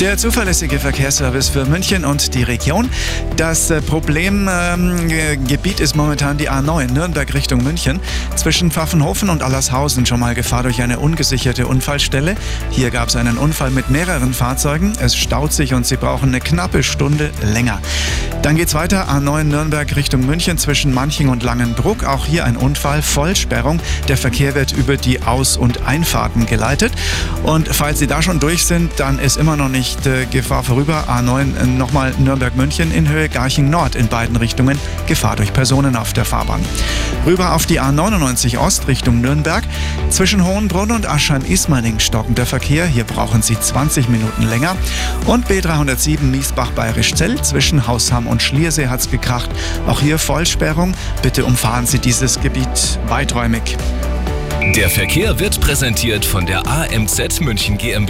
Der zuverlässige Verkehrsservice für München und die Region. Das äh, Problemgebiet ähm, ist momentan die A9 Nürnberg Richtung München. Zwischen Pfaffenhofen und Allershausen schon mal Gefahr durch eine ungesicherte Unfallstelle. Hier gab es einen Unfall mit mehreren Fahrzeugen. Es staut sich und Sie brauchen eine knappe Stunde länger. Dann geht's weiter. A9 Nürnberg Richtung München zwischen Manching und Langenbruck. Auch hier ein Unfall, Vollsperrung. Der Verkehr wird über die Aus- und Einfahrten geleitet. Und falls Sie da schon durch sind, dann ist immer noch nicht äh, Gefahr vorüber. A9 äh, nochmal Nürnberg-München in Höhe Garching-Nord in beiden Richtungen. Gefahr durch Personen auf der Fahrbahn. Rüber auf die A99 Ost Richtung Nürnberg. Zwischen Hohenbrunn und Aschheim-Ismaning stockender Verkehr. Hier brauchen Sie 20 Minuten länger. Und B307 Miesbach-Bayerisch-Zell zwischen Hausham und Schliersee hat es gekracht. Auch hier Vollsperrung. Bitte umfahren Sie dieses Gebiet weiträumig. Der Verkehr wird präsentiert von der AMZ München GmbH.